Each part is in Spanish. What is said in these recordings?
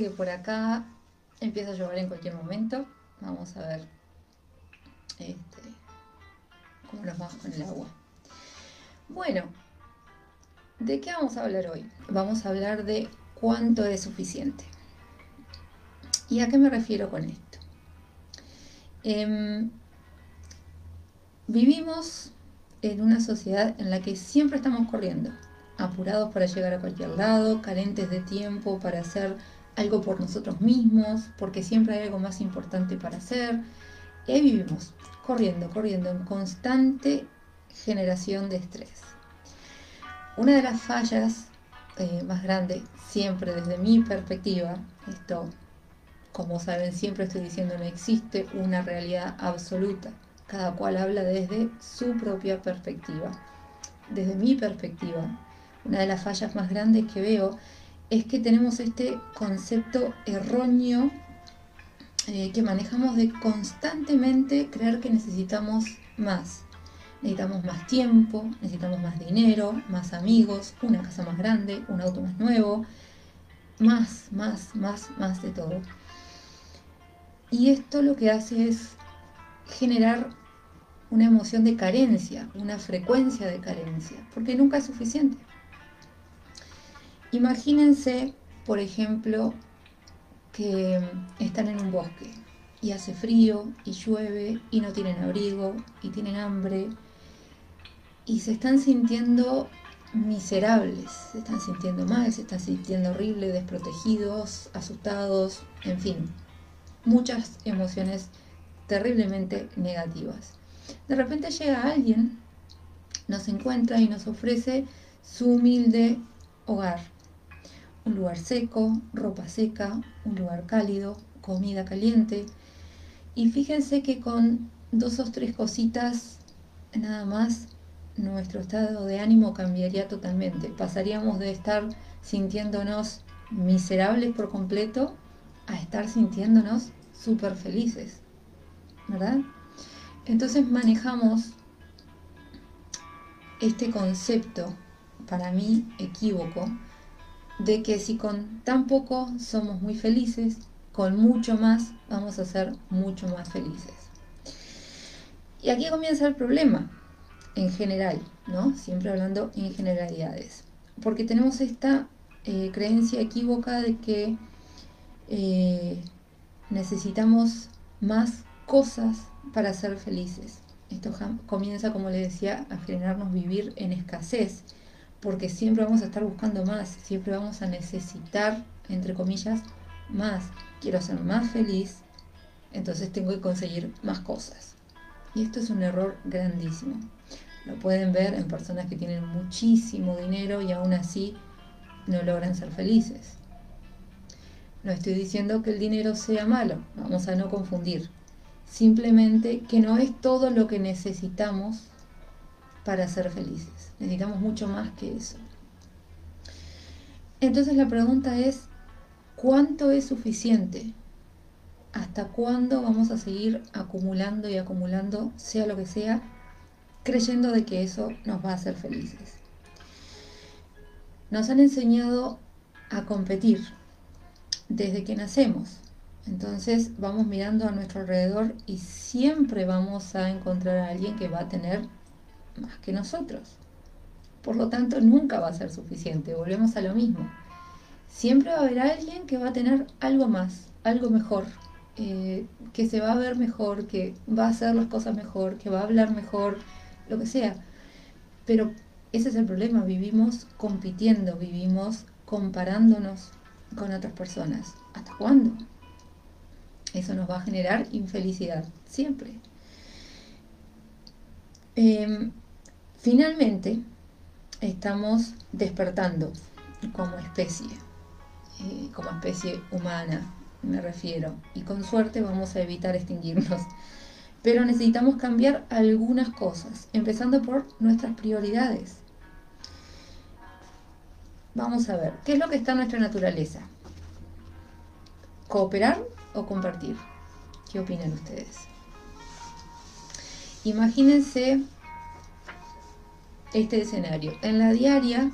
que por acá empieza a llover en cualquier momento. Vamos a ver este, cómo nos va con el agua. Bueno, ¿de qué vamos a hablar hoy? Vamos a hablar de cuánto es suficiente. ¿Y a qué me refiero con esto? Em, vivimos en una sociedad en la que siempre estamos corriendo, apurados para llegar a cualquier lado, carentes de tiempo para hacer algo por nosotros mismos, porque siempre hay algo más importante para hacer. Y ahí vivimos, corriendo, corriendo, en constante generación de estrés. Una de las fallas eh, más grandes, siempre desde mi perspectiva, esto, como saben, siempre estoy diciendo, no existe una realidad absoluta cada cual habla desde su propia perspectiva. Desde mi perspectiva, una de las fallas más grandes que veo es que tenemos este concepto erróneo eh, que manejamos de constantemente creer que necesitamos más. Necesitamos más tiempo, necesitamos más dinero, más amigos, una casa más grande, un auto más nuevo, más, más, más, más de todo. Y esto lo que hace es generar una emoción de carencia, una frecuencia de carencia, porque nunca es suficiente. Imagínense, por ejemplo, que están en un bosque y hace frío y llueve y no tienen abrigo y tienen hambre y se están sintiendo miserables, se están sintiendo mal, se están sintiendo horribles, desprotegidos, asustados, en fin, muchas emociones terriblemente negativas. De repente llega alguien, nos encuentra y nos ofrece su humilde hogar. Un lugar seco, ropa seca, un lugar cálido, comida caliente. Y fíjense que con dos o tres cositas nada más nuestro estado de ánimo cambiaría totalmente. Pasaríamos de estar sintiéndonos miserables por completo a estar sintiéndonos súper felices. ¿Verdad? Entonces manejamos este concepto, para mí equívoco, de que si con tan poco somos muy felices, con mucho más vamos a ser mucho más felices. Y aquí comienza el problema, en general, ¿no? Siempre hablando en generalidades. Porque tenemos esta eh, creencia equívoca de que eh, necesitamos más cosas para ser felices. Esto comienza, como les decía, a generarnos vivir en escasez, porque siempre vamos a estar buscando más, siempre vamos a necesitar, entre comillas, más. Quiero ser más feliz, entonces tengo que conseguir más cosas. Y esto es un error grandísimo. Lo pueden ver en personas que tienen muchísimo dinero y aún así no logran ser felices. No estoy diciendo que el dinero sea malo, vamos a no confundir simplemente que no es todo lo que necesitamos para ser felices. Necesitamos mucho más que eso. Entonces la pregunta es, ¿cuánto es suficiente? ¿Hasta cuándo vamos a seguir acumulando y acumulando, sea lo que sea, creyendo de que eso nos va a hacer felices? Nos han enseñado a competir desde que nacemos. Entonces vamos mirando a nuestro alrededor y siempre vamos a encontrar a alguien que va a tener más que nosotros. Por lo tanto, nunca va a ser suficiente. Volvemos a lo mismo. Siempre va a haber alguien que va a tener algo más, algo mejor, eh, que se va a ver mejor, que va a hacer las cosas mejor, que va a hablar mejor, lo que sea. Pero ese es el problema. Vivimos compitiendo, vivimos comparándonos con otras personas. ¿Hasta cuándo? Eso nos va a generar infelicidad, siempre. Em, finalmente, estamos despertando como especie, eh, como especie humana, me refiero, y con suerte vamos a evitar extinguirnos. Pero necesitamos cambiar algunas cosas, empezando por nuestras prioridades. Vamos a ver, ¿qué es lo que está en nuestra naturaleza? Cooperar o compartir. ¿Qué opinan ustedes? Imagínense este escenario. En la diaria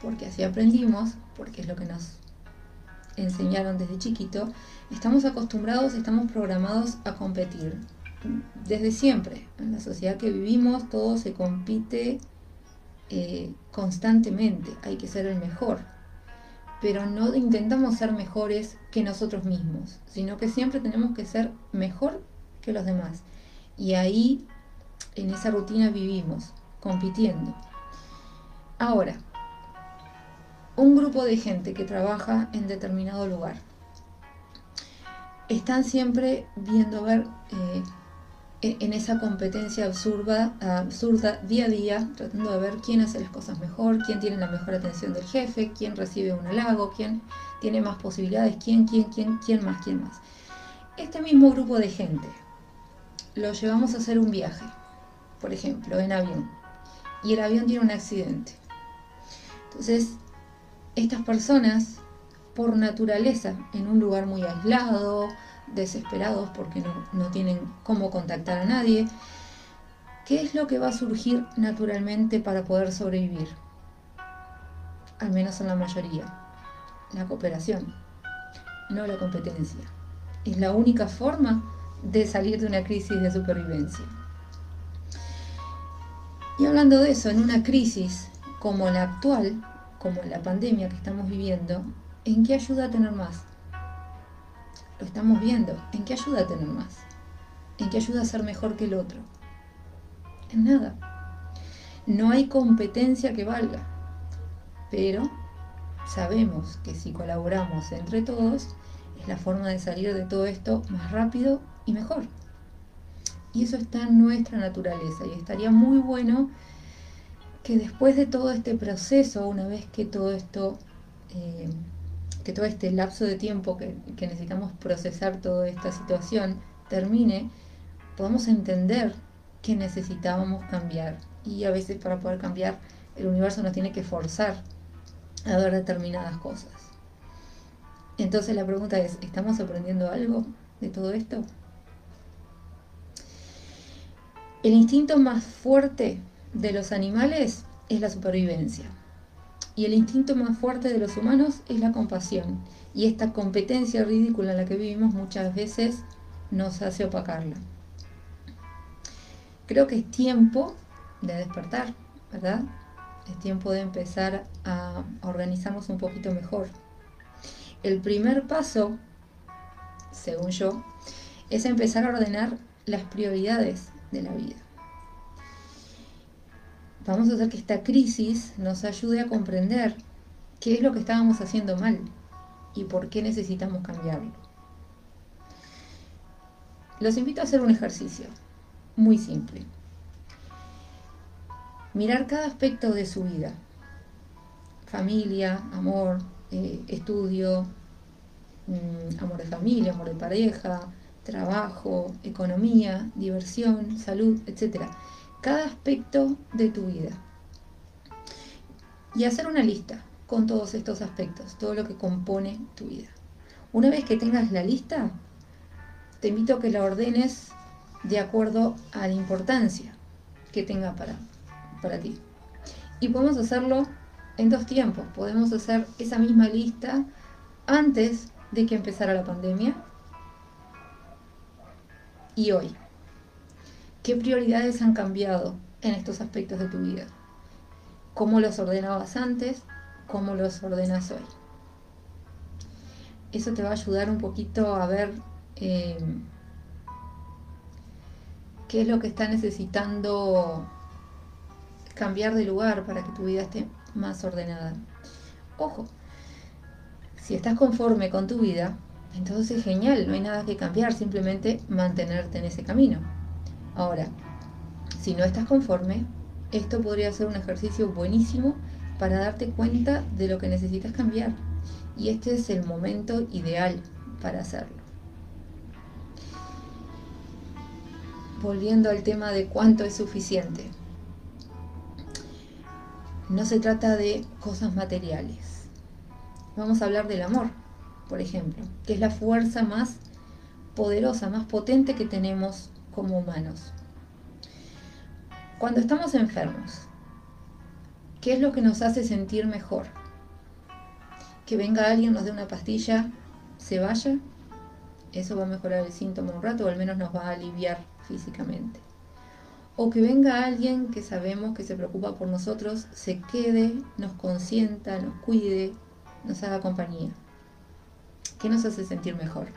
porque así aprendimos, porque es lo que nos enseñaron desde chiquito, estamos acostumbrados, estamos programados a competir. Desde siempre, en la sociedad que vivimos, todo se compite eh, constantemente, hay que ser el mejor. Pero no intentamos ser mejores que nosotros mismos, sino que siempre tenemos que ser mejor que los demás. Y ahí, en esa rutina vivimos, compitiendo. Ahora, un grupo de gente que trabaja en determinado lugar están siempre viendo ver eh, en esa competencia absurda, absurda día a día, tratando de ver quién hace las cosas mejor, quién tiene la mejor atención del jefe, quién recibe un halago, quién tiene más posibilidades, quién, quién, quién, quién más, quién más. Este mismo grupo de gente lo llevamos a hacer un viaje, por ejemplo, en avión, y el avión tiene un accidente. Entonces, estas personas, por naturaleza, en un lugar muy aislado, desesperados porque no, tienen cómo contactar a nadie. ¿Qué es lo que va a surgir naturalmente para poder sobrevivir? Al menos en la mayoría. La cooperación, no la competencia. Es la única forma de salir de una crisis de supervivencia. Y hablando de eso, en una crisis como la actual, como la pandemia que estamos viviendo, ¿en qué ayuda a tener más? Lo estamos viendo. ¿En qué ayuda a tener más? ¿En qué ayuda a ser mejor que el otro? En nada. No hay competencia que valga. Pero sabemos que si colaboramos entre todos, es la forma de salir de todo esto más rápido y mejor. Y eso está en nuestra naturaleza. Y estaría muy bueno que después de todo este proceso, una vez que todo esto eh, que todo este lapso de tiempo que, necesitamos procesar toda esta situación termine, podamos entender que necesitábamos cambiar. Y a veces para poder cambiar, el universo nos tiene que forzar a ver determinadas cosas. Entonces la pregunta es, ¿estamos aprendiendo algo de todo esto? El instinto más fuerte de los animales es la supervivencia. Y el instinto más fuerte de los humanos es la compasión. Y esta competencia ridícula en la que vivimos muchas veces nos hace opacarla. Creo que es tiempo de despertar, ¿verdad? Es tiempo de empezar a organizarnos un poquito mejor. El primer paso, según yo, es empezar a ordenar las prioridades de la vida vamos a hacer que esta crisis nos ayude a comprender qué es lo que estábamos haciendo mal y por qué necesitamos cambiarlo. Los invito a hacer un ejercicio muy simple. Mirar cada aspecto de su vida. Familia, amor, eh, estudio, mm, amor de familia, amor de pareja, trabajo, economía, diversión, salud, etcétera cada aspecto de tu vida. Y hacer una lista con todos estos aspectos, todo lo que compone tu vida. Una vez que tengas la lista, te invito a que la ordenes de acuerdo a la importancia que tenga para, para ti. Y podemos hacerlo en dos tiempos. Podemos hacer esa misma lista antes de que empezara la pandemia y hoy. ¿Qué prioridades han cambiado en estos aspectos de tu vida? ¿Cómo los ordenabas antes? ¿Cómo los ordenas hoy? Eso te va a ayudar un poquito a ver eh, qué es lo que está necesitando cambiar de lugar para que tu vida esté más ordenada. Ojo, si estás conforme con tu vida, entonces genial, no hay nada que cambiar, simplemente mantenerte en ese camino. Ahora, si no estás conforme, esto podría ser un ejercicio buenísimo para darte cuenta de lo que necesitas cambiar. Y este es el momento ideal para hacerlo. Volviendo al tema de cuánto es suficiente. No se trata de cosas materiales. Vamos a hablar del amor, por ejemplo, que es la fuerza más poderosa, más potente que tenemos como humanos. Cuando estamos enfermos ¿Qué es lo que nos hace sentir mejor? Que venga alguien, nos dé una pastilla, se vaya, eso va a mejorar el síntoma un rato o al menos nos va a aliviar físicamente. O que venga alguien que sabemos que se preocupa por nosotros, se quede, nos consienta, nos cuide, nos haga compañía. ¿Qué nos hace sentir mejor?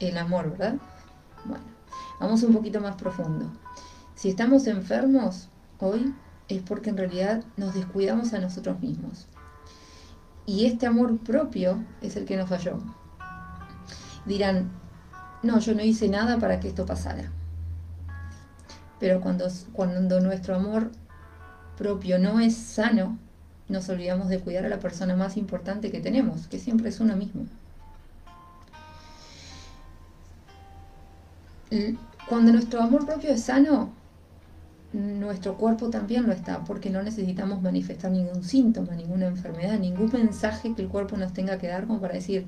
El amor, ¿verdad? Bueno, vamos un poquito más profundo. Si estamos enfermos hoy es porque en realidad nos descuidamos a nosotros mismos. Y este amor propio es el que nos falló. Dirán, no, yo no hice nada para que esto pasara. Pero cuando, cuando nuestro amor propio no es sano, nos olvidamos de cuidar a la persona más importante que tenemos, que siempre es uno mismo. Cuando nuestro amor propio es sano, nuestro cuerpo también lo está, porque no necesitamos manifestar ningún síntoma, ninguna enfermedad, ningún mensaje que el cuerpo nos tenga que dar como para decir,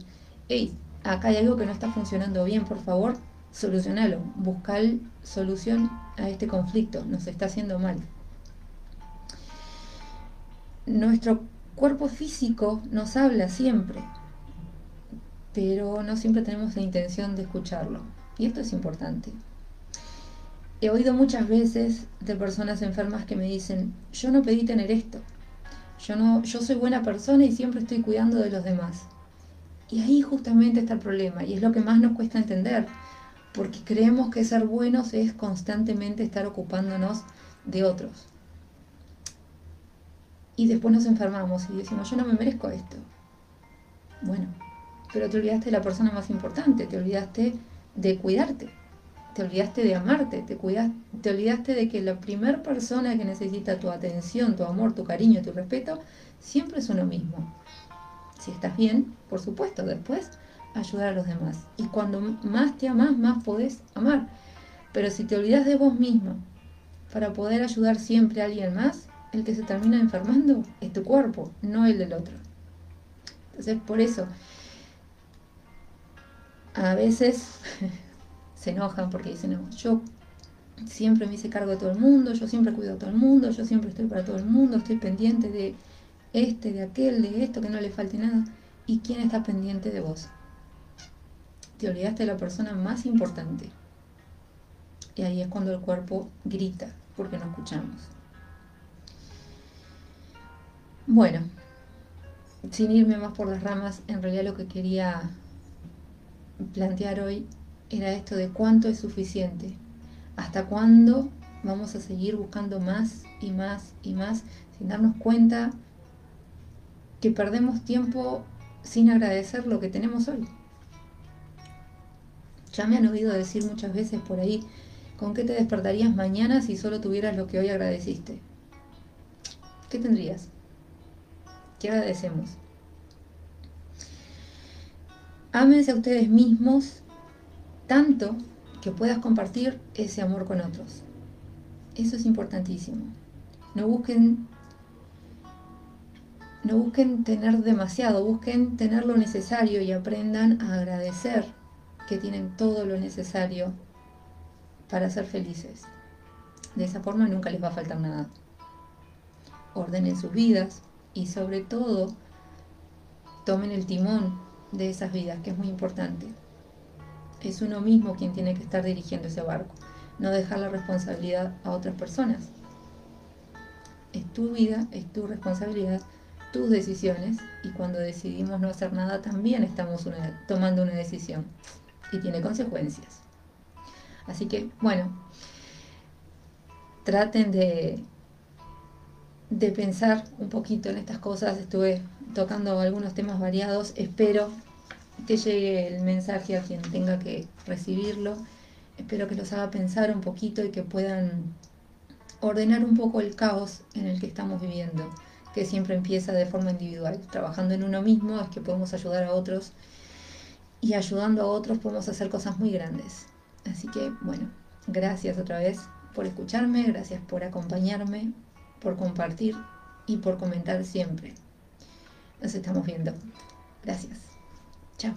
hey, acá hay algo que no está funcionando bien, por favor, solucionalo, buscar solución a este conflicto, nos está haciendo mal. Nuestro cuerpo físico nos habla siempre, pero no siempre tenemos la intención de escucharlo. Y esto es importante. He oído muchas veces de personas enfermas que me dicen, yo no pedí tener esto, yo, no, yo soy buena persona y siempre estoy cuidando de los demás. Y ahí justamente está el problema y es lo que más nos cuesta entender, porque creemos que ser buenos es constantemente estar ocupándonos de otros. Y después nos enfermamos y decimos, yo no me merezco esto. Bueno, pero te olvidaste de la persona más importante, te olvidaste de cuidarte te olvidaste de amarte, te, te olvidaste de que la primera persona que necesita tu atención, tu amor, tu cariño, tu respeto, siempre es uno mismo. Si estás bien, por supuesto, después ayudar a los demás. Y cuando más te amas, más podés amar. Pero si te olvidas de vos mismo para poder ayudar siempre a alguien más, el que se termina enfermando es tu cuerpo, no el del otro. Entonces, por eso, a veces se enojan porque dicen, no, yo siempre me hice cargo de todo el mundo, yo siempre cuido a todo el mundo, yo siempre estoy para todo el mundo, estoy pendiente de este, de aquel, de esto, que no le falte nada. ¿Y quién está pendiente de vos? Te olvidaste de la persona más importante. Y ahí es cuando el cuerpo grita, porque no escuchamos. Bueno, sin irme más por las ramas, en realidad lo que quería plantear hoy era esto de cuánto es suficiente, hasta cuándo vamos a seguir buscando más y más y más sin darnos cuenta que perdemos tiempo sin agradecer lo que tenemos hoy. Ya me han oído decir muchas veces por ahí, ¿con qué te despertarías mañana si solo tuvieras lo que hoy agradeciste? ¿Qué tendrías? ¿Qué agradecemos? Ámense a ustedes mismos tanto que puedas compartir ese amor con otros. Eso es importantísimo. No busquen no busquen tener demasiado, busquen tener lo necesario y aprendan a agradecer que tienen todo lo necesario para ser felices. De esa forma nunca les va a faltar nada. Ordenen sus vidas y sobre todo tomen el timón de esas vidas, que es muy importante es uno mismo quien tiene que estar dirigiendo ese barco, no dejar la responsabilidad a otras personas. Es tu vida, es tu responsabilidad, tus decisiones y cuando decidimos no hacer nada también estamos tomando una decisión y tiene consecuencias. Así que, bueno, traten de, de pensar un poquito en estas cosas. Estuve tocando algunos temas variados. Espero que llegue el mensaje a quien tenga que recibirlo. Espero que los haga pensar un poquito y que puedan ordenar un poco el caos en el que estamos viviendo, que siempre empieza de forma individual. Trabajando en uno mismo es que podemos ayudar a otros y ayudando a otros podemos hacer cosas muy grandes. Así que, bueno, gracias otra vez por escucharme, gracias por acompañarme, por compartir y por comentar siempre. Nos estamos viendo. Gracias. Chao.